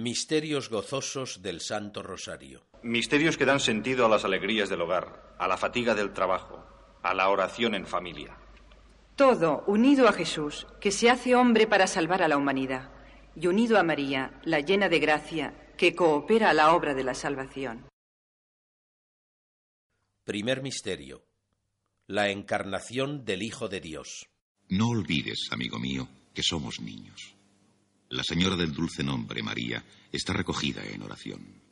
Misterios gozosos del Santo Rosario. Misterios que dan sentido a las alegrías del hogar, a la fatiga del trabajo, a la oración en familia. Todo unido a Jesús, que se hace hombre para salvar a la humanidad, y unido a María, la llena de gracia, que coopera a la obra de la salvación. Primer misterio. La encarnación del Hijo de Dios. No olvides, amigo mío, que somos niños. La señora del dulce nombre, María, está recogida en oración.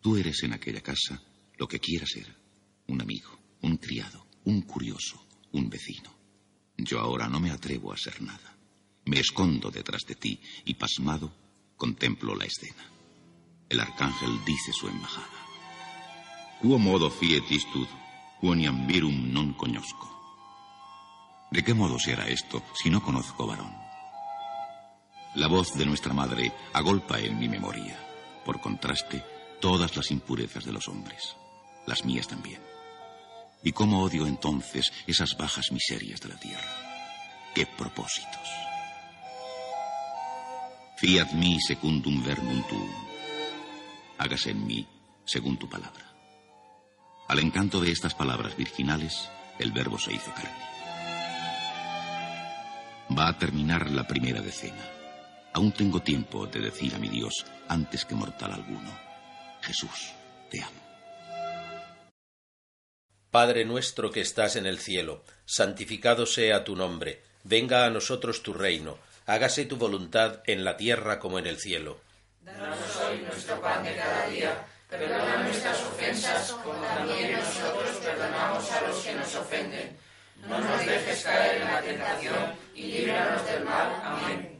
Tú eres en aquella casa lo que quieras ser. Un amigo, un criado, un curioso, un vecino. Yo ahora no me atrevo a ser nada. Me escondo detrás de ti y pasmado contemplo la escena. El arcángel dice su embajada. Quo modo fiet istud, quoniam virum non conosco. ¿De qué modo se hará esto si no conozco varón? La voz de nuestra madre agolpa en mi memoria, por contraste, todas las impurezas de los hombres, las mías también. ¿Y cómo odio entonces esas bajas miserias de la tierra? ¡Qué propósitos! Fiat mi secundum verbum tuum. Hágase en mí según tu palabra. Al encanto de estas palabras virginales, el verbo se hizo carne. Va a terminar la primera decena. Aún tengo tiempo de decir a mi Dios antes que mortal alguno, Jesús, te amo. Padre nuestro que estás en el cielo, santificado sea tu nombre, venga a nosotros tu reino, hágase tu voluntad en la tierra como en el cielo. Danos hoy nuestro pan de cada día, perdona nuestras ofensas como también nosotros perdonamos a los que nos ofenden. No nos dejes caer en la tentación y líbranos del mal. Amén.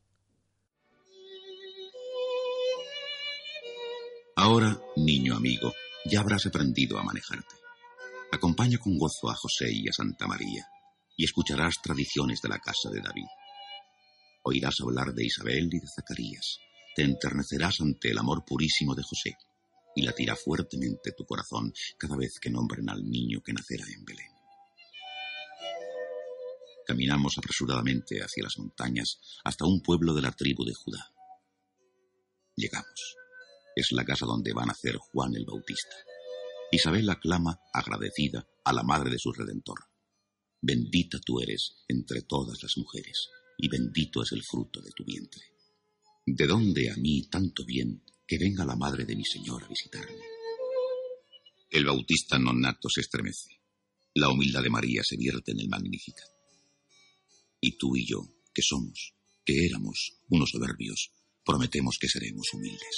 Ahora, niño amigo, ya habrás aprendido a manejarte. Acompaña con gozo a José y a Santa María y escucharás tradiciones de la casa de David. Oirás hablar de Isabel y de Zacarías, te enternecerás ante el amor purísimo de José y latirá fuertemente tu corazón cada vez que nombren al niño que nacerá en Belén. Caminamos apresuradamente hacia las montañas hasta un pueblo de la tribu de Judá. Llegamos. Es la casa donde va a nacer Juan el Bautista. Isabel aclama, agradecida, a la madre de su Redentor. Bendita tú eres entre todas las mujeres, y bendito es el fruto de tu vientre. ¿De dónde a mí tanto bien que venga la madre de mi Señor a visitarme? El Bautista nonato se estremece. La humildad de María se vierte en el Magnificat. Y tú y yo, que somos, que éramos unos soberbios, prometemos que seremos humildes.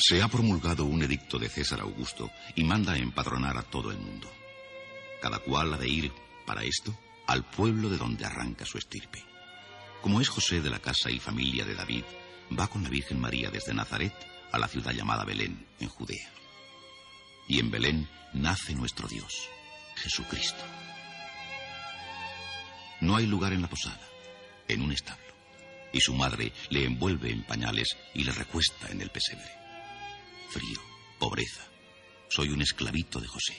Se ha promulgado un edicto de César Augusto y manda empadronar a todo el mundo. Cada cual ha de ir, para esto, al pueblo de donde arranca su estirpe. Como es José de la casa y familia de David, va con la Virgen María desde Nazaret a la ciudad llamada Belén, en Judea. Y en Belén nace nuestro Dios, Jesucristo. No hay lugar en la posada, en un establo, y su madre le envuelve en pañales y le recuesta en el pesebre. Frío, pobreza. Soy un esclavito de José.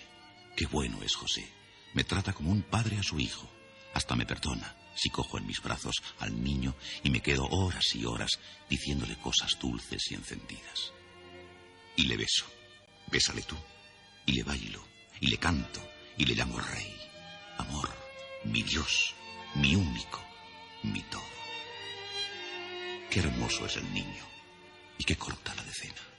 Qué bueno es José. Me trata como un padre a su hijo. Hasta me perdona si cojo en mis brazos al niño y me quedo horas y horas diciéndole cosas dulces y encendidas. Y le beso. Bésale tú. Y le bailo. Y le canto. Y le llamo rey. Amor. Mi Dios. Mi único. Mi todo. Qué hermoso es el niño. y qué corta la decena.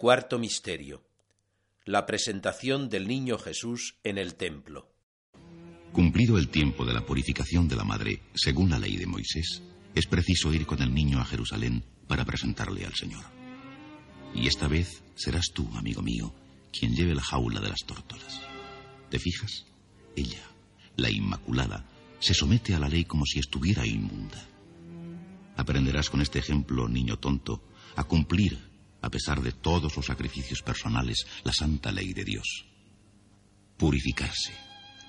Cuarto Misterio. La presentación del niño Jesús en el templo. Cumplido el tiempo de la purificación de la madre, según la ley de Moisés, es preciso ir con el niño a Jerusalén para presentarle al Señor. Y esta vez serás tú, amigo mío, quien lleve la jaula de las tórtolas. ¿Te fijas? Ella, la Inmaculada, se somete a la ley como si estuviera inmunda. Aprenderás con este ejemplo, niño tonto, a cumplir, a pesar de todos los sacrificios personales, la santa ley de Dios. Purificarse.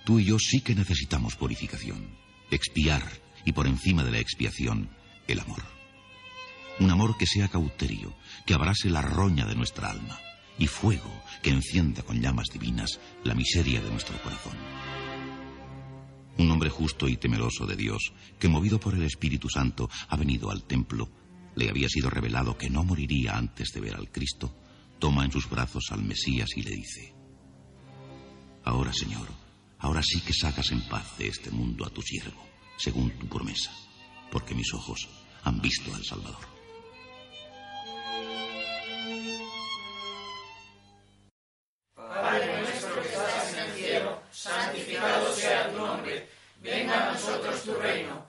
Tú y yo sí que necesitamos purificación. Expiar y por encima de la expiación, el amor. Un amor que sea cauterio, que abrase la roña de nuestra alma y fuego que encienda con llamas divinas la miseria de nuestro corazón. Un hombre justo y temeroso de Dios, que movido por el Espíritu Santo ha venido al templo, le había sido revelado que no moriría antes de ver al Cristo, toma en sus brazos al Mesías y le dice, Ahora, Señor, ahora sí que sacas en paz de este mundo a tu siervo, según tu promesa, porque mis ojos han visto al Salvador. Santificado sea tu nombre. Venga a nosotros tu reino.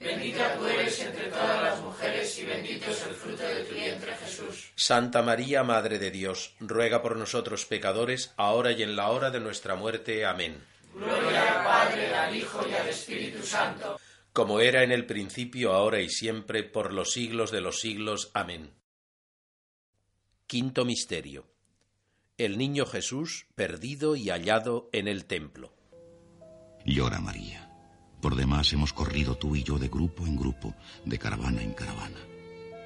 Bendita tú eres entre todas las mujeres y bendito es el fruto de tu vientre Jesús. Santa María, Madre de Dios, ruega por nosotros pecadores, ahora y en la hora de nuestra muerte. Amén. Gloria al Padre, al Hijo y al Espíritu Santo. Como era en el principio, ahora y siempre, por los siglos de los siglos. Amén. Quinto Misterio. El niño Jesús perdido y hallado en el templo. Llora María. Por demás hemos corrido tú y yo de grupo en grupo, de caravana en caravana.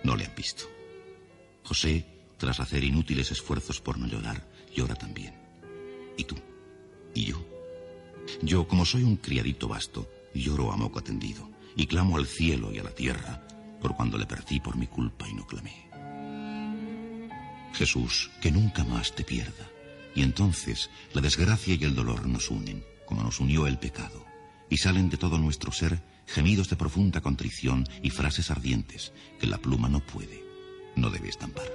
No le han visto. José, tras hacer inútiles esfuerzos por no llorar, llora también. ¿Y tú? ¿Y yo? Yo, como soy un criadito vasto, lloro a moco atendido y clamo al cielo y a la tierra por cuando le perdí por mi culpa y no clamé. Jesús, que nunca más te pierda. Y entonces la desgracia y el dolor nos unen, como nos unió el pecado, y salen de todo nuestro ser gemidos de profunda contrición y frases ardientes que la pluma no puede, no debe estampar.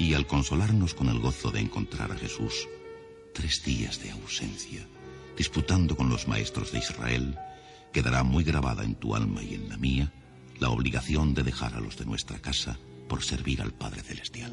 Y al consolarnos con el gozo de encontrar a Jesús, tres días de ausencia, disputando con los maestros de Israel, quedará muy grabada en tu alma y en la mía la obligación de dejar a los de nuestra casa por servir al Padre Celestial.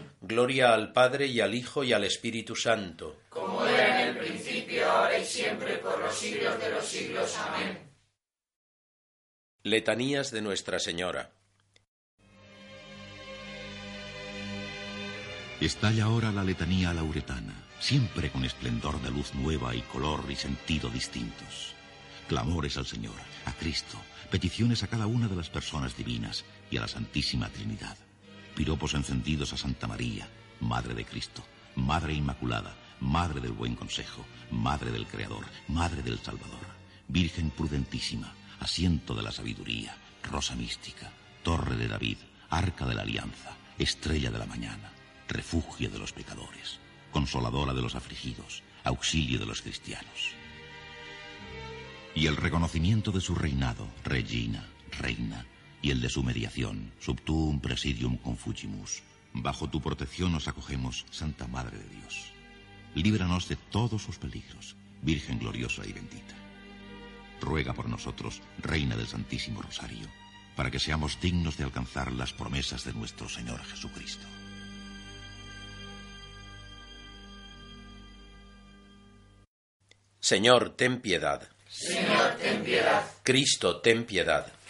Gloria al Padre y al Hijo y al Espíritu Santo. Como era en el principio, ahora y siempre, por los siglos de los siglos. Amén. Letanías de Nuestra Señora. Estalla ahora la letanía lauretana, siempre con esplendor de luz nueva y color y sentido distintos. Clamores al Señor, a Cristo, peticiones a cada una de las personas divinas y a la Santísima Trinidad. Piropos encendidos a Santa María, Madre de Cristo, Madre Inmaculada, Madre del Buen Consejo, Madre del Creador, Madre del Salvador, Virgen prudentísima, asiento de la sabiduría, rosa mística, torre de David, arca de la alianza, estrella de la mañana, refugio de los pecadores, consoladora de los afligidos, auxilio de los cristianos. Y el reconocimiento de su reinado, regina, reina, y el de su mediación, subtuum presidium confugimus. Bajo tu protección nos acogemos, Santa Madre de Dios. Líbranos de todos sus peligros, Virgen gloriosa y bendita. Ruega por nosotros, Reina del Santísimo Rosario, para que seamos dignos de alcanzar las promesas de nuestro Señor Jesucristo. Señor, ten piedad. Señor, ten piedad. Cristo, ten piedad.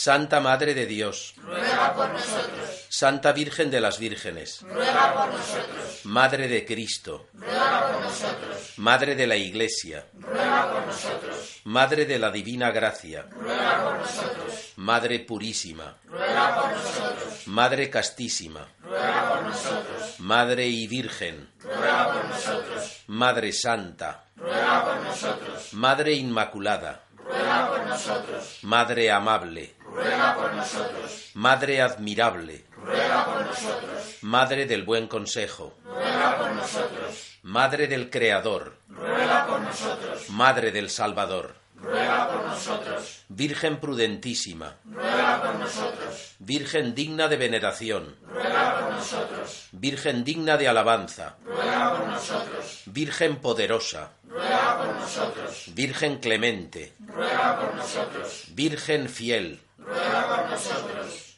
Santa Madre de Dios. Ruega por nosotros. Santa Virgen de las Vírgenes. Ruega por nosotros. Madre de Cristo. Ruega por nosotros. Madre de la Iglesia. Ruega por nosotros. Madre de la Divina Gracia. Ruega por nosotros. Madre Purísima. Ruega por nosotros. Madre Castísima. Ruega por nosotros. Madre y Virgen. Ruega por nosotros. Madre Santa. Ruega por nosotros. Madre Inmaculada. Ruega por nosotros. Madre Amable. Ruega por nosotros. Madre Admirable. Ruega por nosotros. Madre del Buen Consejo. Ruega por nosotros. Madre del Creador. Ruega por nosotros. Madre del Salvador. Ruega por nosotros. Virgen prudentísima. Ruega por nosotros. Virgen digna de veneración. Ruega por nosotros. Virgen digna de alabanza. Ruega por nosotros. Virgen poderosa. Ruega por nosotros. Virgen clemente. Ruega por nosotros. Virgen fiel.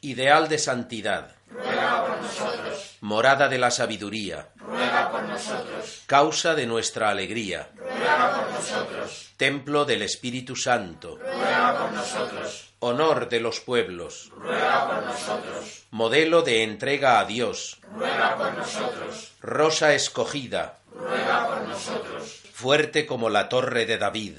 Ideal de santidad. Ruega por nosotros. Morada de la sabiduría. Ruega por nosotros. Causa de nuestra alegría. Ruega por nosotros. Templo del Espíritu Santo. Ruega por nosotros. Honor de los pueblos. Ruega por nosotros. Modelo de entrega a Dios. Ruega por nosotros. Rosa escogida. ruega por nosotros. Fuerte como la torre de David.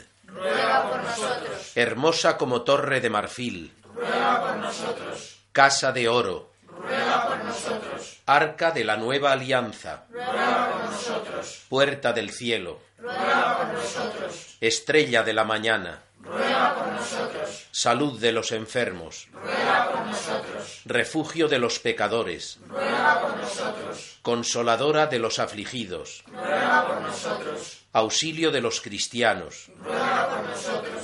Hermosa como torre de marfil, ruega por nosotros. Casa de oro, ruega por nosotros. Arca de la nueva alianza, ruega por nosotros. Puerta del cielo, ruega por nosotros. Estrella de la mañana, ruega por nosotros. Salud de los enfermos, ruega por nosotros. Refugio de los pecadores, ruega por nosotros. Consoladora de los afligidos, ruega por nosotros. Auxilio de los cristianos, ruega por nosotros.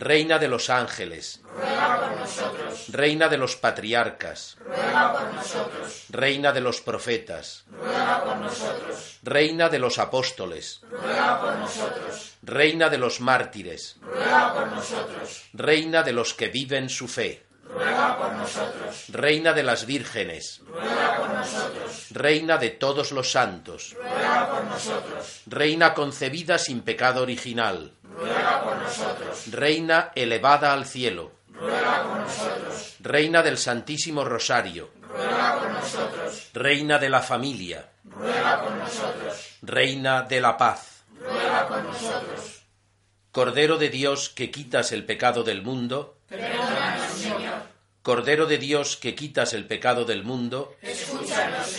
Reina de los ángeles, ruega por nosotros. Reina de los patriarcas, ruega por nosotros. Reina de los profetas, ruega por nosotros. Reina de los apóstoles, ruega por nosotros. Reina de los mártires, ruega por nosotros. Reina de los que viven su fe, ruega por nosotros. Reina de las vírgenes, ruega por nosotros. Reina de todos los santos, ruega por nosotros. Reina concebida sin pecado original, ruega por nosotros. Reina elevada al cielo, ruega por nosotros. Reina del Santísimo Rosario, ruega por nosotros. Reina de la familia, ruega por nosotros. Reina de la paz, ruega por nosotros. Cordero de Dios que quitas el pecado del mundo. Cordero de Dios que quitas el pecado del mundo, Escúchanos.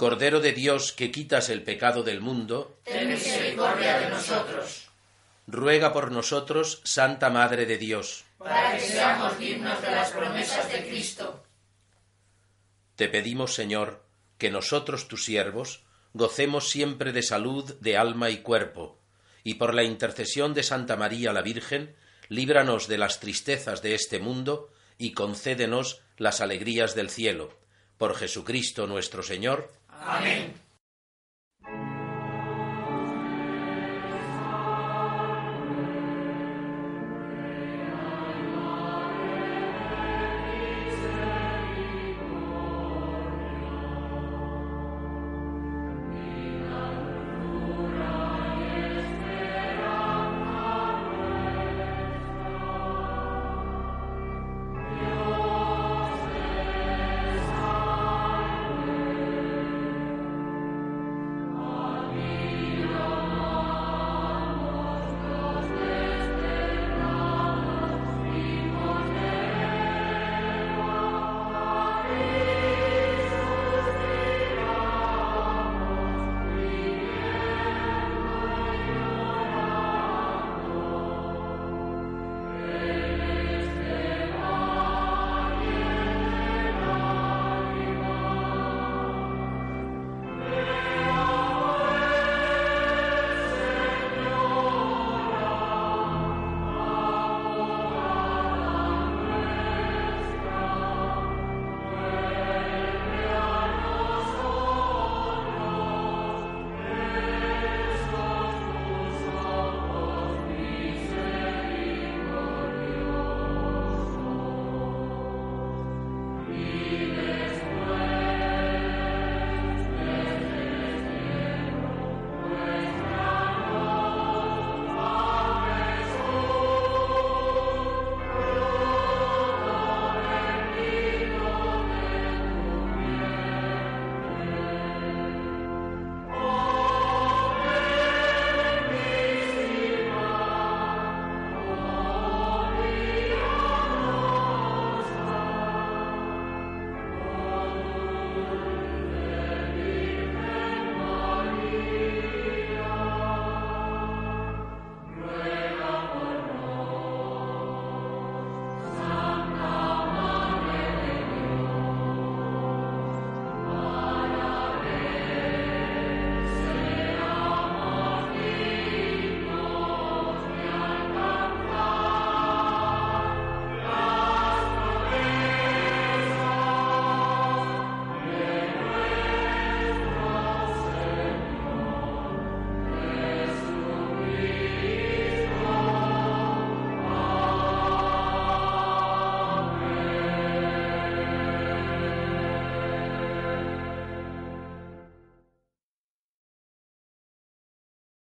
Cordero de Dios que quitas el pecado del mundo, Ten misericordia de nosotros, ruega por nosotros, Santa Madre de Dios. para que seamos dignos de las promesas de Cristo. Te pedimos, Señor, que nosotros, tus siervos, gocemos siempre de salud de alma y cuerpo, y por la intercesión de Santa María la Virgen, líbranos de las tristezas de este mundo y concédenos las alegrías del cielo. Por Jesucristo nuestro Señor. Amén.